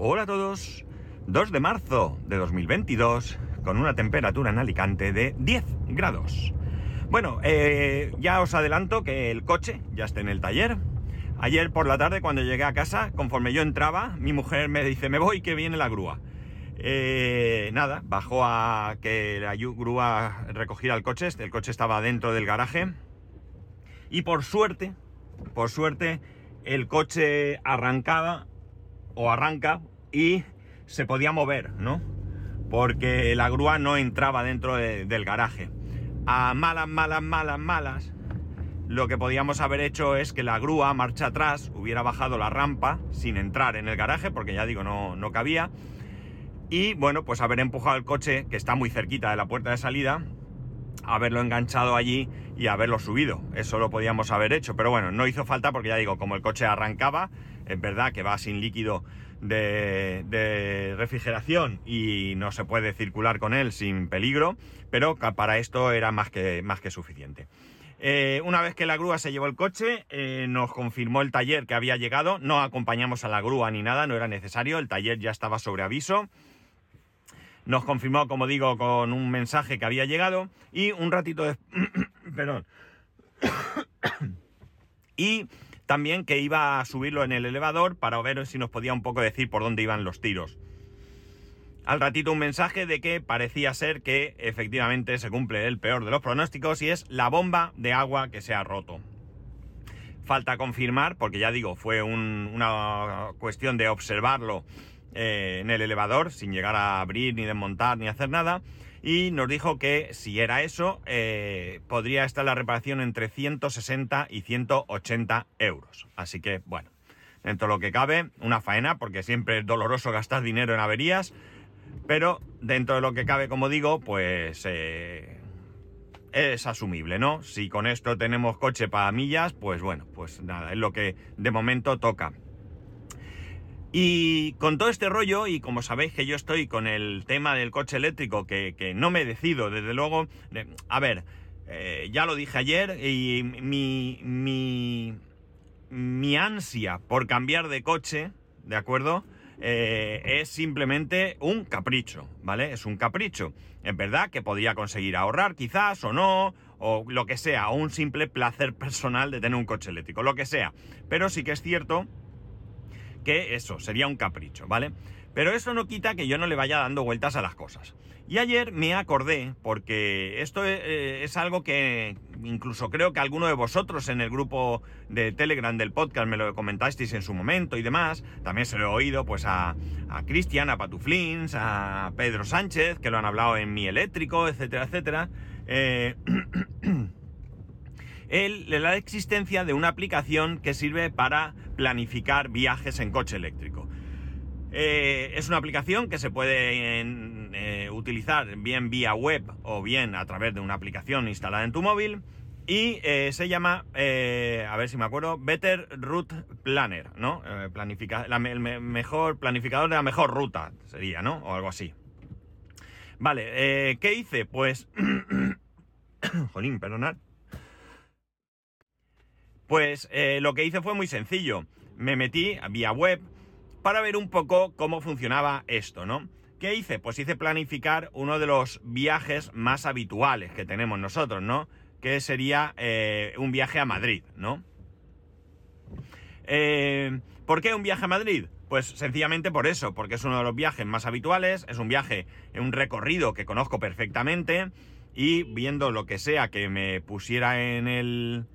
Hola a todos. 2 de marzo de 2022 con una temperatura en Alicante de 10 grados. Bueno, eh, ya os adelanto que el coche ya está en el taller. Ayer por la tarde cuando llegué a casa, conforme yo entraba, mi mujer me dice, me voy que viene la grúa. Eh, nada, bajó a que la grúa recogiera el coche, el coche estaba dentro del garaje. Y por suerte, por suerte, el coche arrancaba o arranca y se podía mover, ¿no? Porque la grúa no entraba dentro del garaje. A malas, malas, malas, malas, lo que podíamos haber hecho es que la grúa, marcha atrás, hubiera bajado la rampa sin entrar en el garaje, porque ya digo, no, no cabía. Y bueno, pues haber empujado el coche, que está muy cerquita de la puerta de salida, haberlo enganchado allí y haberlo subido. Eso lo podíamos haber hecho, pero bueno, no hizo falta porque ya digo, como el coche arrancaba, es verdad que va sin líquido de, refrigeración y no se puede circular con él sin peligro, pero para esto era más que, más que suficiente. Eh, una vez que la grúa se llevó el coche, eh, nos confirmó el taller que había llegado, no acompañamos a la grúa ni nada, no era necesario, el taller ya estaba sobre aviso. Nos confirmó, como digo, con un mensaje que había llegado y un ratito de... Perdón. y también que iba a subirlo en el elevador para ver si nos podía un poco decir por dónde iban los tiros. Al ratito un mensaje de que parecía ser que efectivamente se cumple el peor de los pronósticos y es la bomba de agua que se ha roto. Falta confirmar, porque ya digo, fue una cuestión de observarlo eh, en el elevador sin llegar a abrir ni desmontar ni hacer nada y nos dijo que si era eso, eh, podría estar la reparación entre 160 y 180 euros. Así que, bueno, dentro de lo que cabe, una faena, porque siempre es doloroso gastar dinero en averías, pero dentro de lo que cabe, como digo, pues eh, es asumible, ¿no? Si con esto tenemos coche para millas, pues bueno, pues nada, es lo que de momento toca. Y con todo este rollo, y como sabéis que yo estoy con el tema del coche eléctrico, que, no me decido, desde luego, a ver, eh, ya lo dije ayer, y mi, mi, mi, ansia por cambiar de coche, ¿de acuerdo? Eh, es simplemente un capricho, ¿vale? Es un capricho. Es verdad que podría conseguir ahorrar quizás o no, o lo que sea, o un simple placer personal de tener un coche eléctrico, lo que sea. Pero sí que es cierto que eso, sería un capricho, ¿vale? Pero eso no quita que yo no le vaya dando vueltas a las cosas. Y ayer me acordé, porque esto eh, es, algo que incluso creo que alguno de vosotros en el grupo de Telegram del podcast me lo comentasteis en su momento y demás. También se lo he oído pues a, a Cristian, a Patuflins, a Pedro Sánchez, que lo han hablado en Mi Eléctrico, etcétera, etcétera. Eh, la existencia de una aplicación que sirve para planificar viajes en coche eléctrico. Eh, es una aplicación que se puede eh, utilizar bien vía web o bien a través de una aplicación instalada en tu móvil y eh, se llama, a ver si me acuerdo, Better Route Planner, ¿no? el mejor planificador de la mejor ruta sería, ¿no? O algo así. Vale, ¿qué hice? Pues... Jolín, perdonad. Pues eh, lo que hice fue muy sencillo. Me metí vía web para ver un poco cómo funcionaba esto, ¿no? ¿Qué hice? Pues hice planificar uno de los viajes más habituales que tenemos nosotros, ¿no? Que sería eh, un viaje a Madrid, ¿no? Eh, ¿Por qué un viaje a Madrid? Pues sencillamente por eso, porque es uno de los viajes más habituales, es un viaje, un recorrido que conozco perfectamente y viendo lo que sea que me pusiera en el,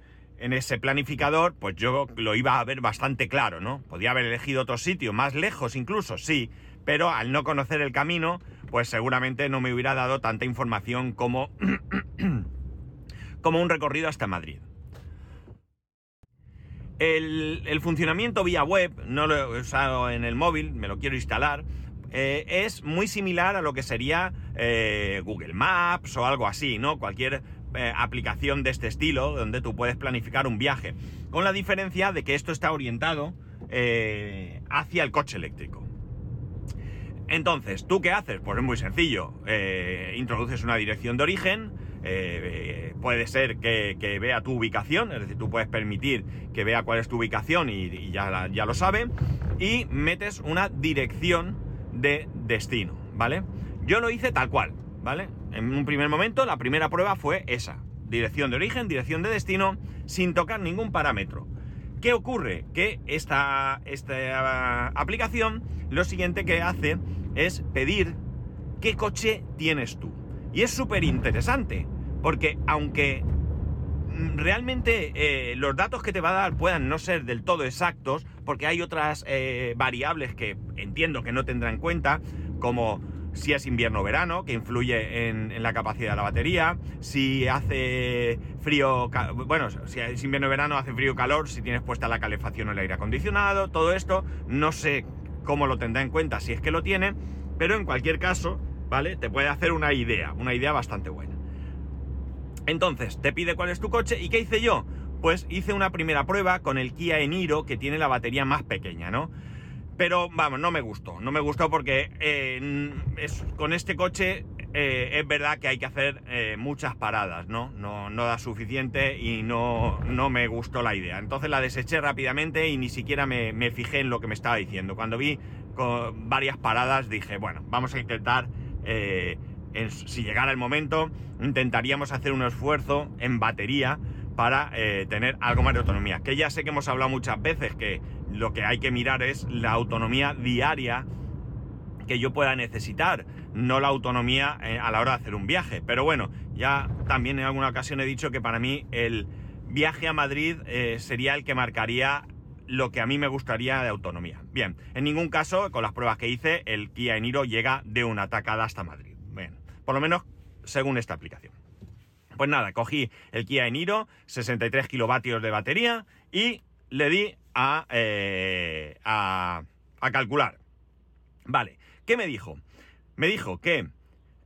en ese planificador, pues yo lo iba a ver bastante claro, ¿no? Podía haber elegido otro sitio, más lejos incluso, sí, pero al no conocer el camino, pues seguramente no me hubiera dado tanta información como, como un recorrido hasta Madrid. El, funcionamiento vía web, no lo he usado en el móvil, me lo quiero instalar, eh, es muy similar a lo que sería eh, Google Maps o algo así, ¿no? Cualquier eh, aplicación de este estilo, donde tú puedes planificar un viaje, con la diferencia de que esto está orientado eh, hacia el coche eléctrico. Entonces, ¿tú qué haces? Pues es muy sencillo. Eh, introduces una dirección de origen, puede ser que, vea tu ubicación, es decir, tú puedes permitir que vea cuál es tu ubicación y, ya, ya, lo sabe. y metes una dirección de destino, ¿vale? Yo lo hice tal cual, ¿vale? En un primer momento la primera prueba fue esa, dirección de origen, dirección de destino, sin tocar ningún parámetro. ¿Qué ocurre? Que esta, esta aplicación lo siguiente que hace es pedir qué coche tienes tú. Y es súper interesante, porque aunque mm, realmente eh, los datos que te va a dar puedan no ser del todo exactos, porque hay otras eh, variables que entiendo que no tendrá en cuenta, como si es invierno o verano, que influye en, la capacidad de la batería, si hace frío, bueno, si es invierno o verano, hace frío o calor, si tienes puesta la calefacción o el aire acondicionado, todo esto, no sé cómo lo tendrá en cuenta, si es que lo tiene, pero en cualquier caso, ¿vale? Te puede hacer una idea, una idea bastante buena. Entonces, te pide cuál es tu coche, ¿y qué hice yo? Pues hice una primera prueba con el Kia Eniro, que tiene la batería más pequeña, ¿no? Pero vamos, no me gustó. No me gustó porque eh, con este coche eh, es verdad que hay que hacer eh, muchas paradas, ¿no? ¿no? Da suficiente y no, no me gustó la idea. Entonces la deseché rápidamente y ni siquiera me, fijé en lo que me estaba diciendo. Cuando vi varias paradas dije, bueno, vamos a intentar, si llegara el momento, intentaríamos hacer un esfuerzo en batería para tener algo más de autonomía. Que ya sé que hemos hablado muchas veces que lo que hay que mirar es la autonomía diaria que yo pueda necesitar, no la autonomía eh, a la hora de hacer un viaje. Pero bueno, ya también en alguna ocasión he dicho que para mí el viaje a Madrid eh, sería el que marcaría lo que a mí me gustaría de autonomía. Bien, en ningún caso, con las pruebas que hice, el Kia Eniro llega de una tacada hasta Madrid. Por lo menos según esta aplicación. Pues nada, cogí el Kia Eniro, 63 kilovatios de batería y le di eh, a, calcular. Vale, ¿qué me dijo? Me dijo que,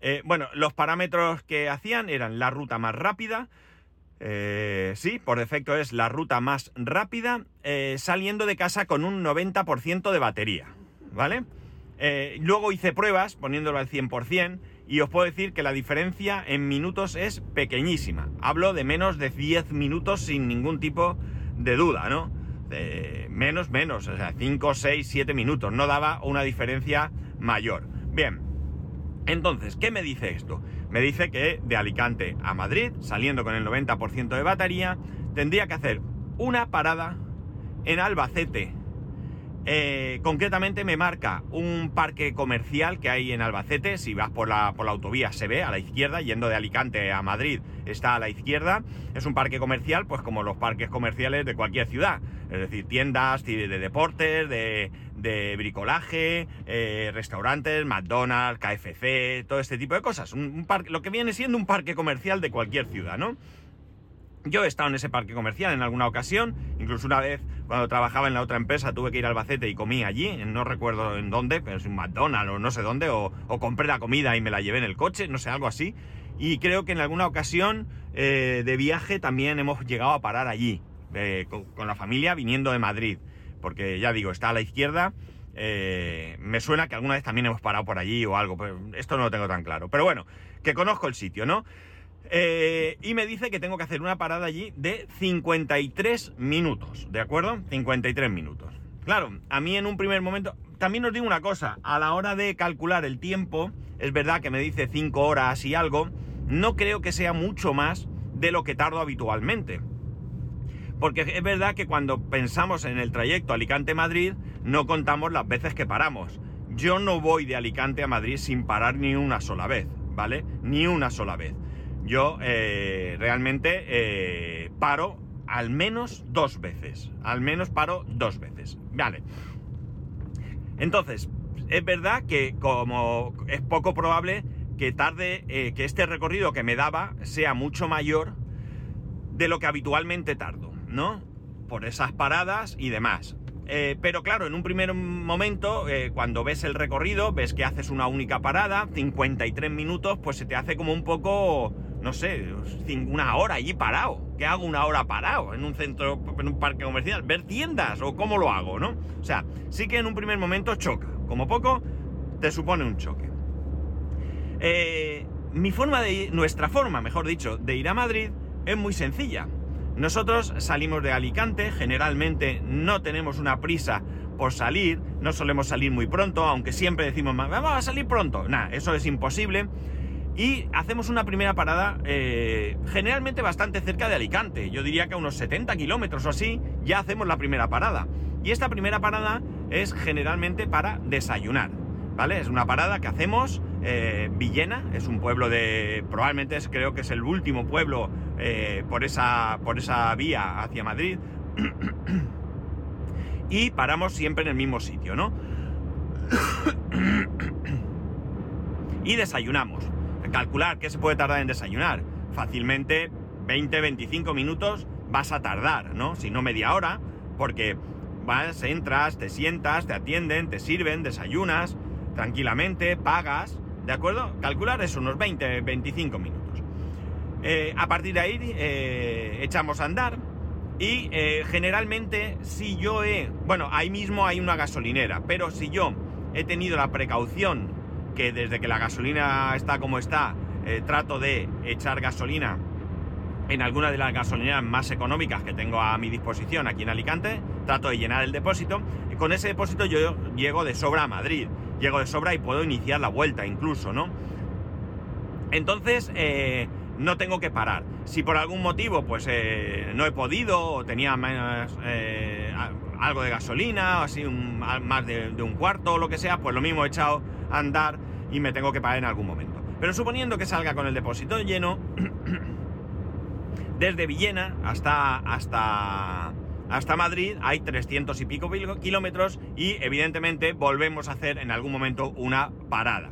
eh, bueno, los parámetros que hacían eran la ruta más rápida, eh, sí, por defecto es la ruta más rápida, saliendo de casa con un 90% de batería, ¿vale? luego hice pruebas poniéndolo al 100% y os puedo decir que la diferencia en minutos es pequeñísima. Hablo de menos de 10 minutos sin ningún tipo de duda, ¿no? Menos, menos, o sea, 5, 6, 7 minutos, no daba una diferencia mayor. Bien, entonces, ¿qué me dice esto? Me dice que de Alicante a Madrid, saliendo con el 90% de batería, tendría que hacer una parada en Albacete, eh, concretamente me marca un parque comercial que hay en Albacete, si vas por la, por la autovía se ve a la izquierda, yendo de Alicante a Madrid está a la izquierda, es un parque comercial pues como los parques comerciales de cualquier ciudad, es decir, tiendas de, deportes, de, bricolaje, eh, restaurantes, McDonald's, KFC, todo este tipo de cosas, un, parque, lo que viene siendo un parque comercial de cualquier ciudad, ¿no? Yo he estado en ese parque comercial en alguna ocasión, incluso una vez cuando trabajaba en la otra empresa tuve que ir al Albacete y comí allí, no recuerdo en dónde, pero es un McDonald's o no sé dónde, o, compré la comida y me la llevé en el coche, no sé, algo así. Y creo que en alguna ocasión eh, de viaje también hemos llegado a parar allí, con, la familia viniendo de Madrid, porque ya digo, está a la izquierda. Eh, me suena que alguna vez también hemos parado por allí o algo, pero esto no lo tengo tan claro. Pero bueno, que conozco el sitio, ¿no? Eh, y me dice que tengo que hacer una parada allí de 53 minutos, ¿de acuerdo? 53 minutos. Claro, a mí en un primer momento, también os digo una cosa, a la hora de calcular el tiempo, es verdad que me dice 5 horas y algo, no creo que sea mucho más de lo que tardo habitualmente. Porque es verdad que cuando pensamos en el trayecto Alicante-Madrid, no contamos las veces que paramos. Yo no voy de Alicante a Madrid sin parar ni una sola vez, ¿vale? Ni una sola vez yo eh, realmente eh, paro al menos dos veces. Al menos paro dos veces. Vale. Entonces, es verdad que como es poco probable que tarde, eh, que este recorrido que me daba sea mucho mayor de lo que habitualmente tardo, ¿no? Por esas paradas y demás. pero claro, en un primer momento, cuando ves el recorrido, ves que haces una única parada, 53 minutos, pues se te hace como un poco no sé, una hora allí parado. ¿Qué hago una hora parado en un centro, en un parque comercial? ¿Ver tiendas o cómo lo hago, no? O sea, sí que en un primer momento choca. Como poco, te supone un choque. Eh, mi forma de nuestra forma, mejor dicho, de ir a Madrid es muy sencilla. Nosotros salimos de Alicante, generalmente no tenemos una prisa por salir, no solemos salir muy pronto, aunque siempre decimos, vamos a salir pronto. Nada, eso es imposible. Y hacemos una primera parada eh, generalmente bastante cerca de Alicante. Yo diría que a unos 70 kilómetros o así ya hacemos la primera parada. Y esta primera parada es generalmente para desayunar. ¿Vale? Es una parada que hacemos. Eh, Villena es un pueblo de. Probablemente creo que es el último pueblo eh, por, esa, por esa vía hacia Madrid. y paramos siempre en el mismo sitio, ¿no? y desayunamos. Calcular qué se puede tardar en desayunar. Fácilmente 20-25 minutos vas a tardar, ¿no? Si no media hora, porque vas, entras, te sientas, te atienden, te sirven, desayunas tranquilamente, pagas, ¿de acuerdo? Calcular eso, unos 20-25 minutos. Eh, a partir de ahí eh, echamos a andar y eh, generalmente si yo he... Bueno, ahí mismo hay una gasolinera, pero si yo he tenido la precaución que desde que la gasolina está como está, trato de echar gasolina en alguna de las gasolineras más económicas que tengo a mi disposición aquí en Alicante, trato de llenar el depósito y con ese depósito yo llego de sobra a Madrid, llego de sobra y puedo iniciar la vuelta incluso, ¿no? Entonces, eh, no tengo que parar. Si por algún motivo pues eh, no he podido o tenía eh, algo de gasolina o así más de, de, un cuarto o lo que sea, pues lo mismo he echado a andar y me tengo que parar en algún momento. Pero suponiendo que salga con el depósito lleno, desde Villena hasta, hasta, hasta Madrid hay 300 y pico kilómetros y evidentemente volvemos a hacer en algún momento una parada.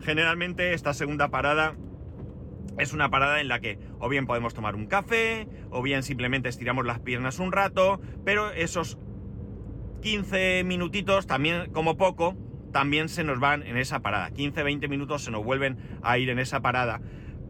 Generalmente esta segunda parada es una parada en la que o bien podemos tomar un café o bien simplemente estiramos las piernas un rato, pero esos 15 minutitos también como poco también se nos van en esa parada. 15-20 minutos se nos vuelven a ir en esa parada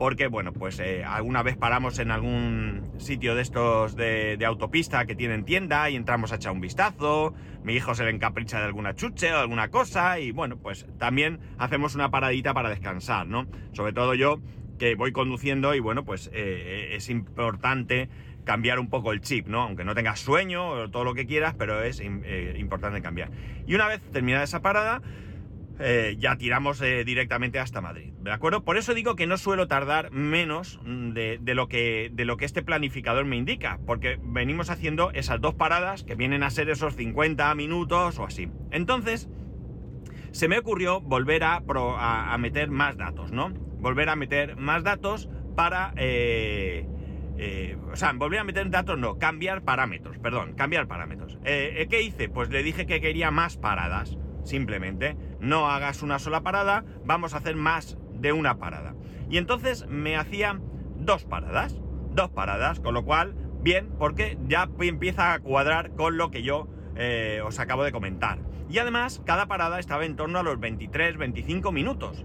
porque, bueno, pues eh, alguna vez paramos en algún sitio de estos de, autopista que tienen tienda y entramos a echar un vistazo, mi hijo se le encapricha de alguna chuche o alguna cosa y, bueno, pues también hacemos una paradita para descansar, ¿no? Sobre todo yo que voy conduciendo y, bueno, pues eh, es importante cambiar un poco el chip, ¿no? Aunque no tengas sueño o todo lo que quieras, pero es eh, importante cambiar. Y una vez terminada esa parada, eh, ya tiramos eh, directamente hasta Madrid. ¿De acuerdo? Por eso digo que no suelo tardar menos mm, de, lo que, de lo que este planificador me indica, porque venimos haciendo esas dos paradas que vienen a ser esos 50 minutos o así. Entonces, se me ocurrió volver a, a, meter más datos, ¿no? Volver a meter más datos para... o sea, volver a meter datos, no, cambiar parámetros, perdón, cambiar parámetros. ¿Qué hice? Pues le dije que quería más paradas simplemente. No hagas una sola parada, vamos a hacer más de una parada. Y entonces me hacía dos paradas, dos paradas, con lo cual, bien, porque ya empieza a cuadrar con lo que yo eh, os acabo de comentar. Y además, cada parada estaba en torno a los 23-25 minutos.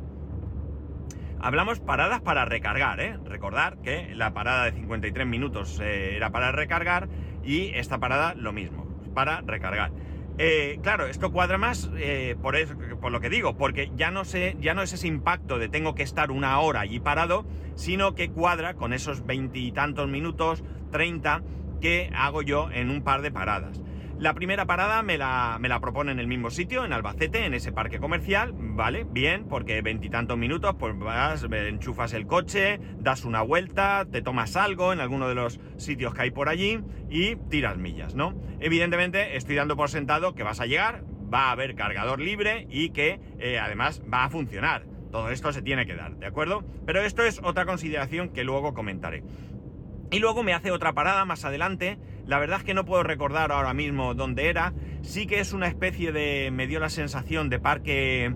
Hablamos paradas para recargar, ¿eh? Recordar que la parada de 53 minutos eh, era para recargar y esta parada lo mismo, para recargar. Eh, claro, esto cuadra más eh, por, eso, por lo que digo, porque ya no, sé, ya no es ese impacto de tengo que estar una hora allí parado, sino que cuadra con esos veintitantos minutos, 30, que hago yo en un par de paradas. La primera parada me la, me la propone en el mismo sitio, en Albacete, en ese parque comercial, ¿vale? Bien, porque veintitantos minutos, pues vas, enchufas el coche, das una vuelta, te tomas algo en alguno de los sitios que hay por allí y tiras millas, ¿no? Evidentemente estoy dando por sentado que vas a llegar, va a haber cargador libre y que eh, además va a funcionar. Todo esto se tiene que dar, ¿de acuerdo? Pero esto es otra consideración que luego comentaré. Y luego me hace otra parada más adelante. La verdad es que no puedo recordar ahora mismo dónde era. Sí que es una especie de. me dio la sensación de parque.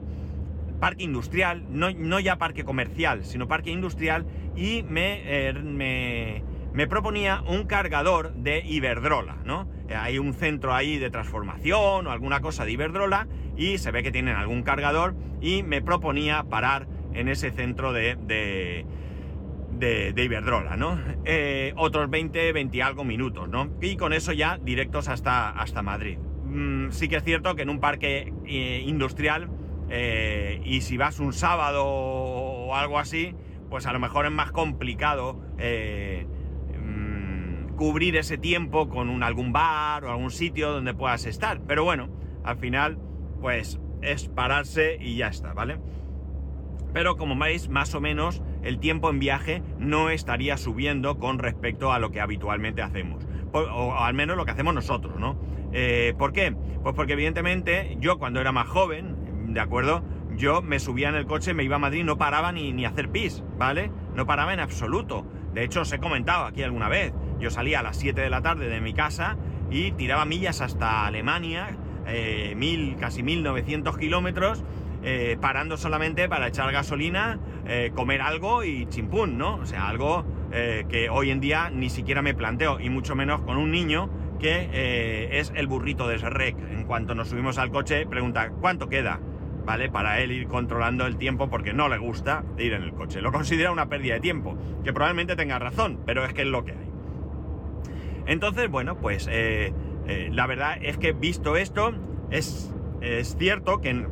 parque industrial. No, ya parque comercial, sino parque industrial. Y me, eh, me, me, proponía un cargador de Iberdrola, ¿no? Hay un centro ahí de transformación o alguna cosa de Iberdrola. Y se ve que tienen algún cargador. Y me proponía parar en ese centro de, Iberdrola, ¿no? Eh, otros 20, 20 y algo minutos, ¿no? Y con eso ya directos hasta, hasta Madrid. Mm, sí que es cierto que en un parque eh, industrial eh, y si vas un sábado o algo así, pues a lo mejor es más complicado mm, cubrir ese tiempo con un, algún bar o algún sitio donde puedas estar. Pero bueno, al final, pues es pararse y ya está, ¿vale? Pero como veis, más o menos el tiempo en viaje no estaría subiendo con respecto a lo que habitualmente hacemos. o, al menos lo que hacemos nosotros, ¿no? Eh, ¿Por qué? Pues porque evidentemente yo cuando era más joven, ¿de acuerdo? Yo me subía en el coche, me iba a Madrid, no paraba ni, ni hacer pis, ¿vale? No paraba en absoluto. De hecho, os he comentado aquí alguna vez, yo salía a las 7 de la tarde de mi casa y tiraba millas hasta Alemania, eh, mil, casi 1900 kilómetros, eh, parando solamente para echar gasolina, eh, comer algo y chimpún, ¿no? O sea, algo que hoy en día ni siquiera me planteo, y mucho menos con un niño que es el burrito de Shrek. En cuanto nos subimos al coche, pregunta, ¿cuánto queda? ¿Vale? Para él ir controlando el tiempo porque no le gusta ir en el coche. Lo considera una pérdida de tiempo, que probablemente tenga razón, pero es que es lo que hay. Entonces, bueno, pues eh, eh, la verdad es que visto esto, es, es, cierto que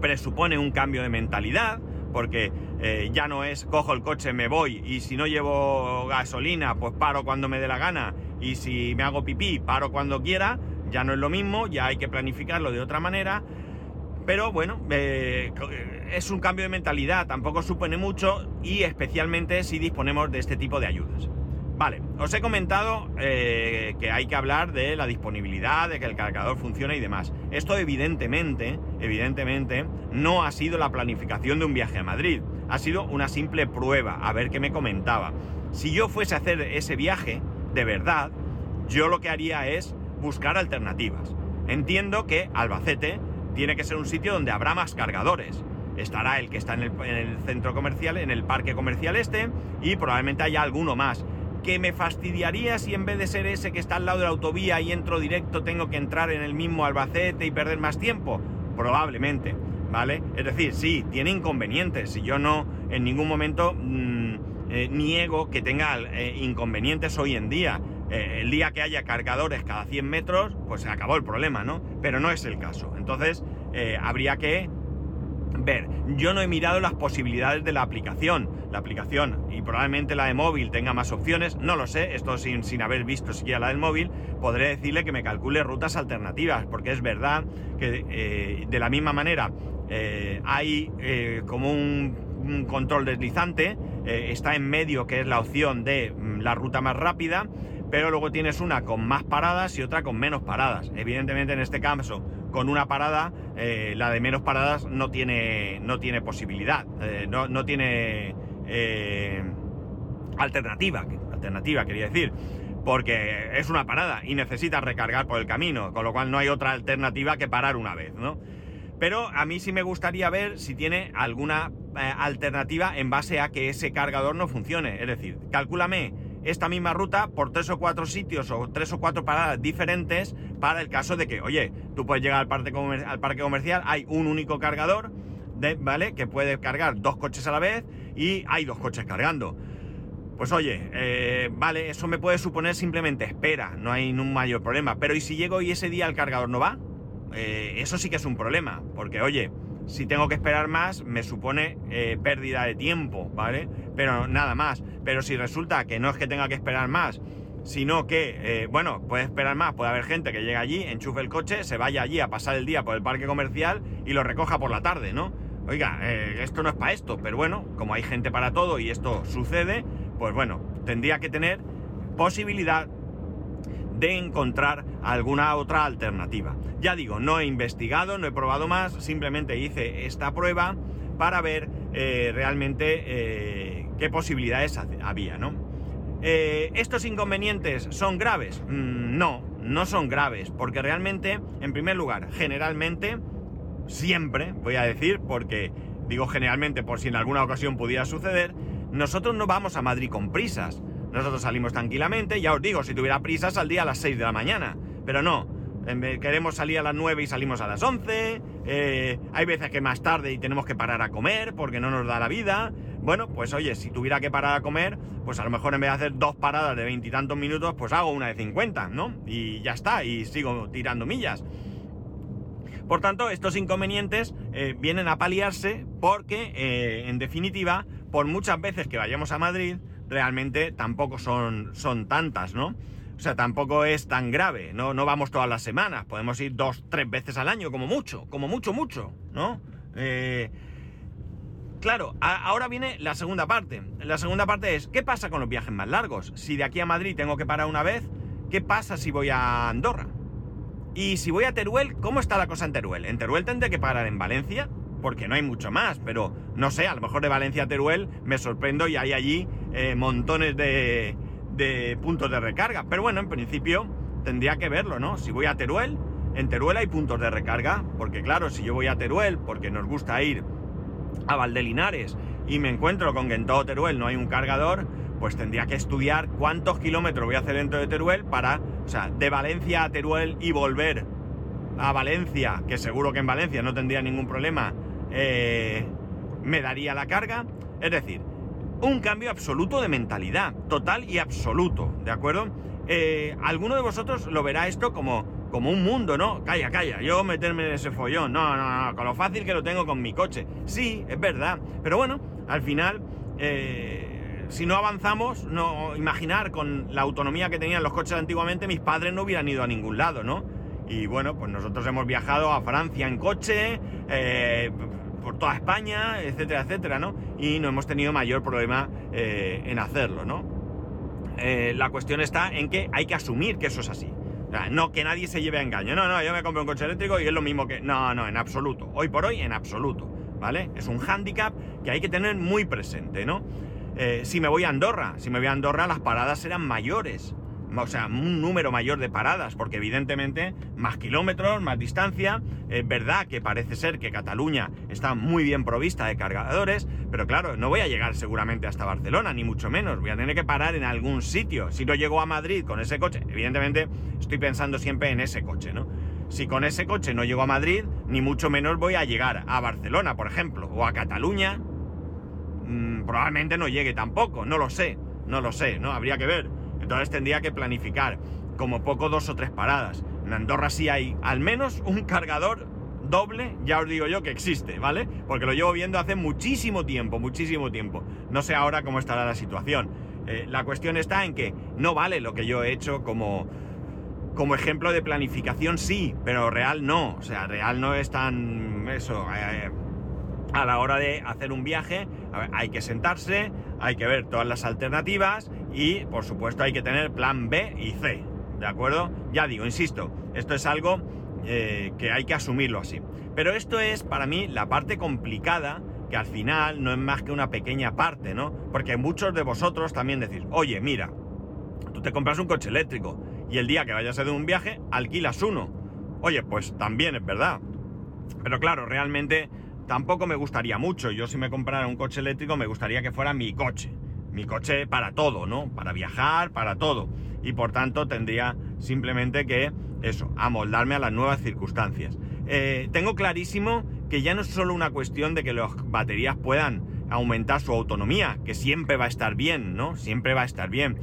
presupone un cambio de mentalidad, porque eh, ya no es cojo el coche, me voy, y si no llevo gasolina, pues paro cuando me dé la gana, y si me hago pipí, paro cuando quiera, ya no es lo mismo, ya hay que planificarlo de otra manera. Pero bueno, es un cambio de mentalidad, tampoco supone mucho y especialmente si disponemos de este tipo de ayudas. Vale, os he comentado eh, que hay que hablar de la disponibilidad, de que el cargador funcione y demás. Esto evidentemente, evidentemente, no ha sido la planificación de un viaje a Madrid. Ha sido una simple prueba, a ver qué me comentaba. Si yo fuese a hacer ese viaje, de verdad, yo lo que haría es buscar alternativas. Entiendo que Albacete tiene que ser un sitio donde habrá más cargadores. Estará el que está en el, en el centro comercial, en el parque comercial este, y probablemente haya alguno más que me fastidiaría si en vez de ser ese que está al lado de la autovía y entro directo tengo que entrar en el mismo Albacete y perder más tiempo? Probablemente, ¿vale? Es decir, sí, tiene inconvenientes. Si yo no en ningún momento mm, eh, niego que tenga eh, inconvenientes hoy en día. Eh, el día que haya cargadores cada 100 metros, pues se acabó el problema, ¿no? Pero no es el caso. Entonces, habría que ver. Yo no he mirado las posibilidades de la aplicación. La aplicación y probablemente la de móvil tenga más opciones, no lo sé, esto sin, sin haber visto siquiera la del móvil, podré decirle que me calcule rutas alternativas, porque es verdad que eh, de la misma manera eh, hay eh, como un, control deslizante, está en medio que es la opción de mm, la ruta más rápida, pero luego tienes una con más paradas y otra con menos paradas. Evidentemente en este caso con una parada, eh, la de menos paradas no tiene, no tiene posibilidad, eh, no, tiene eh, alternativa, alternativa quería decir, porque es una parada y necesitas recargar por el camino, con lo cual no hay otra alternativa que parar una vez, ¿no? Pero a mí sí me gustaría ver si tiene alguna alternativa en base a que ese cargador no funcione. Es decir, calcúlame esta misma ruta por tres o cuatro sitios o tres o cuatro paradas diferentes para el caso de que, oye, tú puedes llegar al parque, al parque comercial, hay un único cargador, de, ¿vale? Que puede cargar dos coches a la vez y hay dos coches cargando. Pues oye, eh, vale, eso me puede suponer simplemente espera, no hay un mayor problema. Pero ¿y si llego y ese día el cargador no va? Eh, eso sí que es un problema, porque oye, si tengo que esperar más, me supone eh, pérdida de tiempo, ¿vale? Pero nada más. Pero si resulta que no es que tenga que esperar más, sino que, eh, bueno, puede esperar más, puede haber gente que llegue allí, enchufe el coche, se vaya allí a pasar el día por el parque comercial y lo recoja por la tarde, ¿no? Oiga, eh, esto no es para esto, pero bueno, como hay gente para todo y esto sucede, pues bueno, tendría que tener posibilidad de encontrar alguna otra alternativa. Ya digo, no he investigado, no he probado más, simplemente hice esta prueba para ver eh, realmente qué posibilidades había, ¿no? Eh, ¿Estos inconvenientes son graves? Mm, no, no son graves, porque realmente, en primer lugar, generalmente, siempre, voy a decir, porque digo generalmente por si en alguna ocasión pudiera suceder, nosotros no vamos a Madrid con prisas. Nosotros salimos tranquilamente, ya os digo, si tuviera prisa saldría a las 6 de la mañana, pero no. Queremos salir a las 9 y salimos a las 11. Eh, hay veces que más tarde y tenemos que parar a comer porque no nos da la vida. Bueno, pues oye, si tuviera que parar a comer, pues a lo mejor en vez de hacer dos paradas de veintitantos minutos, pues hago una de 50, ¿no? Y ya está, y sigo tirando millas. Por tanto, estos inconvenientes eh, vienen a paliarse porque, eh, en definitiva, por muchas veces que vayamos a Madrid, realmente tampoco son, son tantas, ¿no? O sea, tampoco es tan grave, ¿no? No vamos todas las semanas, podemos ir dos, tres veces al año, como mucho, como mucho, mucho, ¿no? Eh, claro, ahora viene la segunda parte. La segunda parte es, ¿qué pasa con los viajes más largos? Si de aquí a Madrid tengo que parar una vez, ¿qué pasa si voy a Andorra? Y si voy a Teruel, ¿cómo está la cosa en Teruel? En Teruel tendré que parar en Valencia, porque no hay mucho más, pero no sé, a lo mejor de Valencia a Teruel me sorprendo y hay allí eh, montones de de puntos de recarga. Pero bueno, en principio tendría que verlo, ¿no? Si voy a Teruel, en Teruel hay puntos de recarga, porque claro, si yo voy a Teruel, porque nos gusta ir a Valdelinares y me encuentro con que en todo Teruel no hay un cargador, pues tendría que estudiar cuántos kilómetros voy a hacer dentro de Teruel para, o sea, de Valencia a Teruel y volver a Valencia, que seguro que en Valencia no tendría ningún problema, eh, me daría la carga. Es decir, un cambio absoluto de mentalidad, total y absoluto, ¿de acuerdo? Eh, alguno de vosotros lo verá esto como, como un mundo, ¿no? Calla, calla, yo meterme en ese follón, no, no, no, con lo fácil que lo tengo con mi coche. Sí, es verdad, pero bueno, al final, eh, si no avanzamos, no imaginar con la autonomía que tenían los coches antiguamente, mis padres no hubieran ido a ningún lado, ¿no? Y bueno, pues nosotros hemos viajado a Francia en coche, eh, por toda España, etcétera, etcétera, ¿no? Y no hemos tenido mayor problema eh, en hacerlo, ¿no? La cuestión está en que hay que asumir que eso es así. No que nadie se lleve a engaño. No, no, yo me compro un coche eléctrico y es lo mismo que... No, no, en absoluto. Hoy por hoy, en absoluto. ¿Vale? Es un hándicap que hay que tener muy presente, ¿no? Eh, si me voy a Andorra, si me voy a Andorra, las paradas serán mayores o sea, un número mayor de paradas, porque evidentemente más kilómetros, más distancia. Es verdad que parece ser que Cataluña está muy bien provista de cargadores, pero claro, no voy a llegar seguramente hasta Barcelona, ni mucho menos. Voy a tener que parar en algún sitio. Si no llego a Madrid con ese coche, evidentemente estoy pensando siempre en ese coche, ¿no? Si con ese coche no llego a Madrid, ni mucho menos voy a llegar a Barcelona, por ejemplo, o a Cataluña. Mm, probablemente no llegue tampoco, no lo sé, no lo sé, ¿no? Habría que ver. Entonces tendría que planificar como poco dos o tres paradas. En Andorra sí hay al menos un cargador doble, ya os digo yo que existe, ¿vale? Porque lo llevo viendo hace muchísimo tiempo, muchísimo tiempo. No sé ahora cómo estará la situación. Eh, la cuestión está en que no vale lo que yo he hecho como, como ejemplo de planificación, sí, pero real no. O sea, real no es tan... eso. Eh, a la hora de hacer un viaje hay que sentarse, hay que ver todas las alternativas y por supuesto hay que tener plan B y C, ¿de acuerdo? Ya digo, insisto, esto es algo eh, que hay que asumirlo así. Pero esto es para mí la parte complicada que al final no es más que una pequeña parte, ¿no? Porque muchos de vosotros también decís, oye, mira, tú te compras un coche eléctrico y el día que vayas a hacer un viaje alquilas uno. Oye, pues también es verdad. Pero claro, realmente tampoco me gustaría mucho. Yo si me comprara un coche eléctrico me gustaría que fuera mi coche. Mi coche para todo, ¿no? Para viajar, para todo. Y por tanto tendría simplemente que, eso, amoldarme a las nuevas circunstancias. Eh, tengo clarísimo que ya no es solo una cuestión de que las baterías puedan aumentar su autonomía, que siempre va a estar bien, ¿no? Siempre va a estar bien.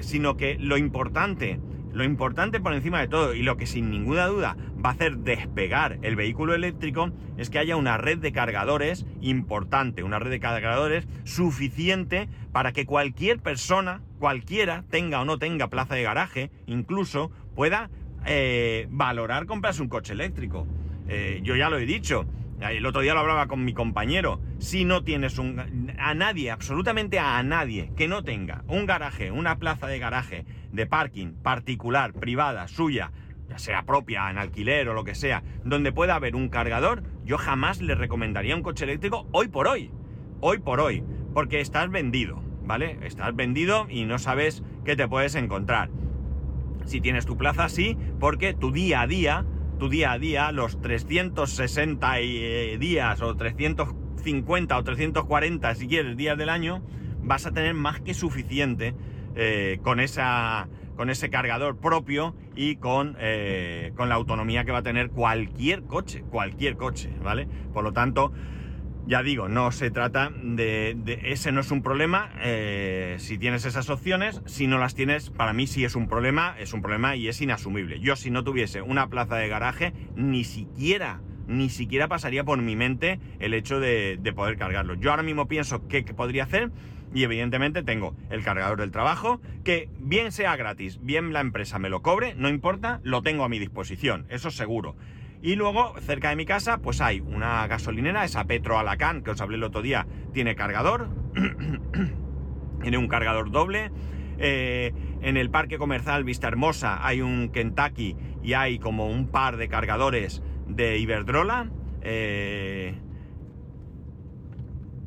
sino que lo importante lo importante por encima de todo y lo que sin ninguna duda va a hacer despegar el vehículo eléctrico es que haya una red de cargadores importante, una red de cargadores suficiente para que cualquier persona, cualquiera, tenga o no tenga plaza de garaje, incluso pueda eh, valorar comprarse un coche eléctrico. Eh, yo ya lo he dicho, el otro día lo hablaba con mi compañero. Si no tienes un. A nadie, absolutamente a nadie, que no tenga un garaje, una plaza de garaje, de parking particular, privada, suya, ya sea propia, en alquiler o lo que sea, donde pueda haber un cargador, yo jamás le recomendaría un coche eléctrico hoy por hoy. Hoy por hoy. Porque estás vendido, ¿vale? Estás vendido y no sabes qué te puedes encontrar. Si tienes tu plaza, sí, porque tu día a día tu día a día, los 360 eh, días o 350 o 340, si quieres, días del año, vas a tener más que suficiente eh, con, esa, con ese cargador propio y con, eh, con la autonomía que va a tener cualquier coche, cualquier coche, ¿vale? Por lo tanto, ya digo, no se trata de, ese no es un problema eh, si tienes esas opciones, si no las tienes, para mí sí es un problema, es un problema y es inasumible. Yo si no tuviese una plaza de garaje, ni siquiera, ni siquiera pasaría por mi mente el hecho de, poder cargarlo. Yo ahora mismo pienso que, podría hacer, Y evidentemente tengo el cargador del trabajo, que bien sea gratis, bien la empresa me lo cobre, no importa, lo tengo a mi disposición, eso seguro. Y luego, cerca de mi casa, pues hay una gasolinera, esa Petro Alacán, que os hablé el otro día, tiene cargador, tiene un cargador doble. Eh, en el parque comercial Vista Hermosa hay un Kentucky y hay como un par de cargadores de Iberdrola. Eh,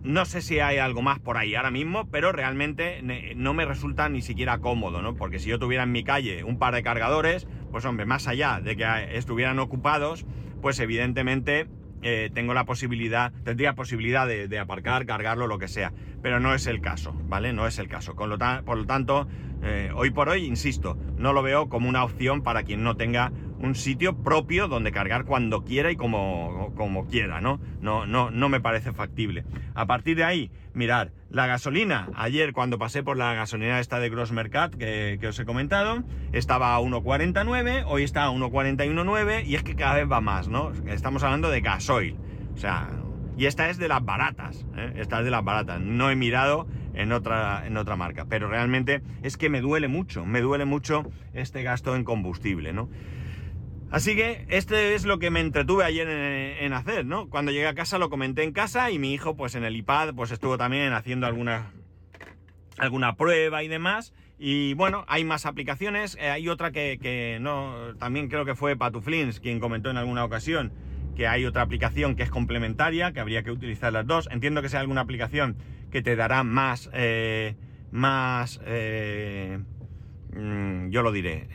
no sé si hay algo más por ahí ahora mismo, pero realmente no me resulta ni siquiera cómodo, ¿no? Porque si yo tuviera en mi calle un par de cargadores, pues hombre, más allá de que estuvieran ocupados, pues evidentemente eh, tengo la posibilidad, tendría posibilidad de, aparcar, cargarlo, lo que sea. Pero no es el caso, ¿vale? No es el caso. Por lo tanto, eh, hoy por hoy, insisto, no lo veo como una opción para quien no tenga un sitio propio donde cargar cuando quiera y como, como quiera, ¿no? No, no, no me parece factible. A partir de ahí, mirar, la gasolina, ayer cuando pasé por la gasolina esta de Grossmercat que, que os he comentado, estaba a 1.49, hoy está a 1.41.9 y es que cada vez va más, ¿no? Estamos hablando de gasoil, o sea, y esta es de las baratas, ¿eh? esta es de las baratas, no he mirado en otra, en otra marca, pero realmente es que me duele mucho, me duele mucho este gasto en combustible, ¿no? Así que este es lo que me entretuve ayer en, hacer, ¿no? Cuando llegué a casa lo comenté en casa y mi hijo pues en el iPad pues estuvo también haciendo alguna, alguna prueba y demás. Y bueno, hay más aplicaciones, eh, hay otra que, no, también creo que fue Patuflins quien comentó en alguna ocasión que hay otra aplicación que es complementaria, que habría que utilizar las dos. Entiendo que sea alguna aplicación que te dará más, eh, más, eh, mm, yo lo diré,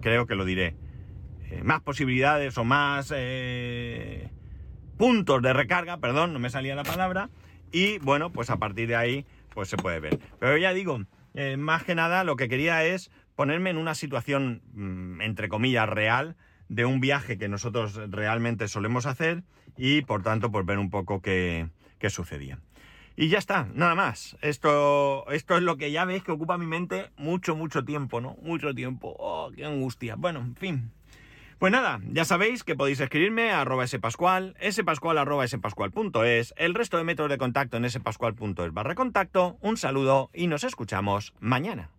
creo que lo diré, eh, más posibilidades o más eh, puntos de recarga, perdón, no me salía la palabra, y bueno, pues a partir de ahí, pues se puede ver. Pero ya digo, eh, más que nada lo que quería es ponerme en una situación, mm, entre comillas, real, de un viaje que nosotros realmente solemos hacer y por tanto, pues ver un poco qué, qué sucedía. Y ya está, nada más. Esto, esto es lo que ya veis que ocupa mi mente mucho, mucho tiempo, ¿no? Mucho tiempo. Oh, qué angustia. Bueno, en fin. Pues nada, ya sabéis que podéis escribirme a arroba spascual, spascual arroba spascual.es, el resto de métodos de contacto en spascual.es barra contacto. Un saludo y nos escuchamos mañana.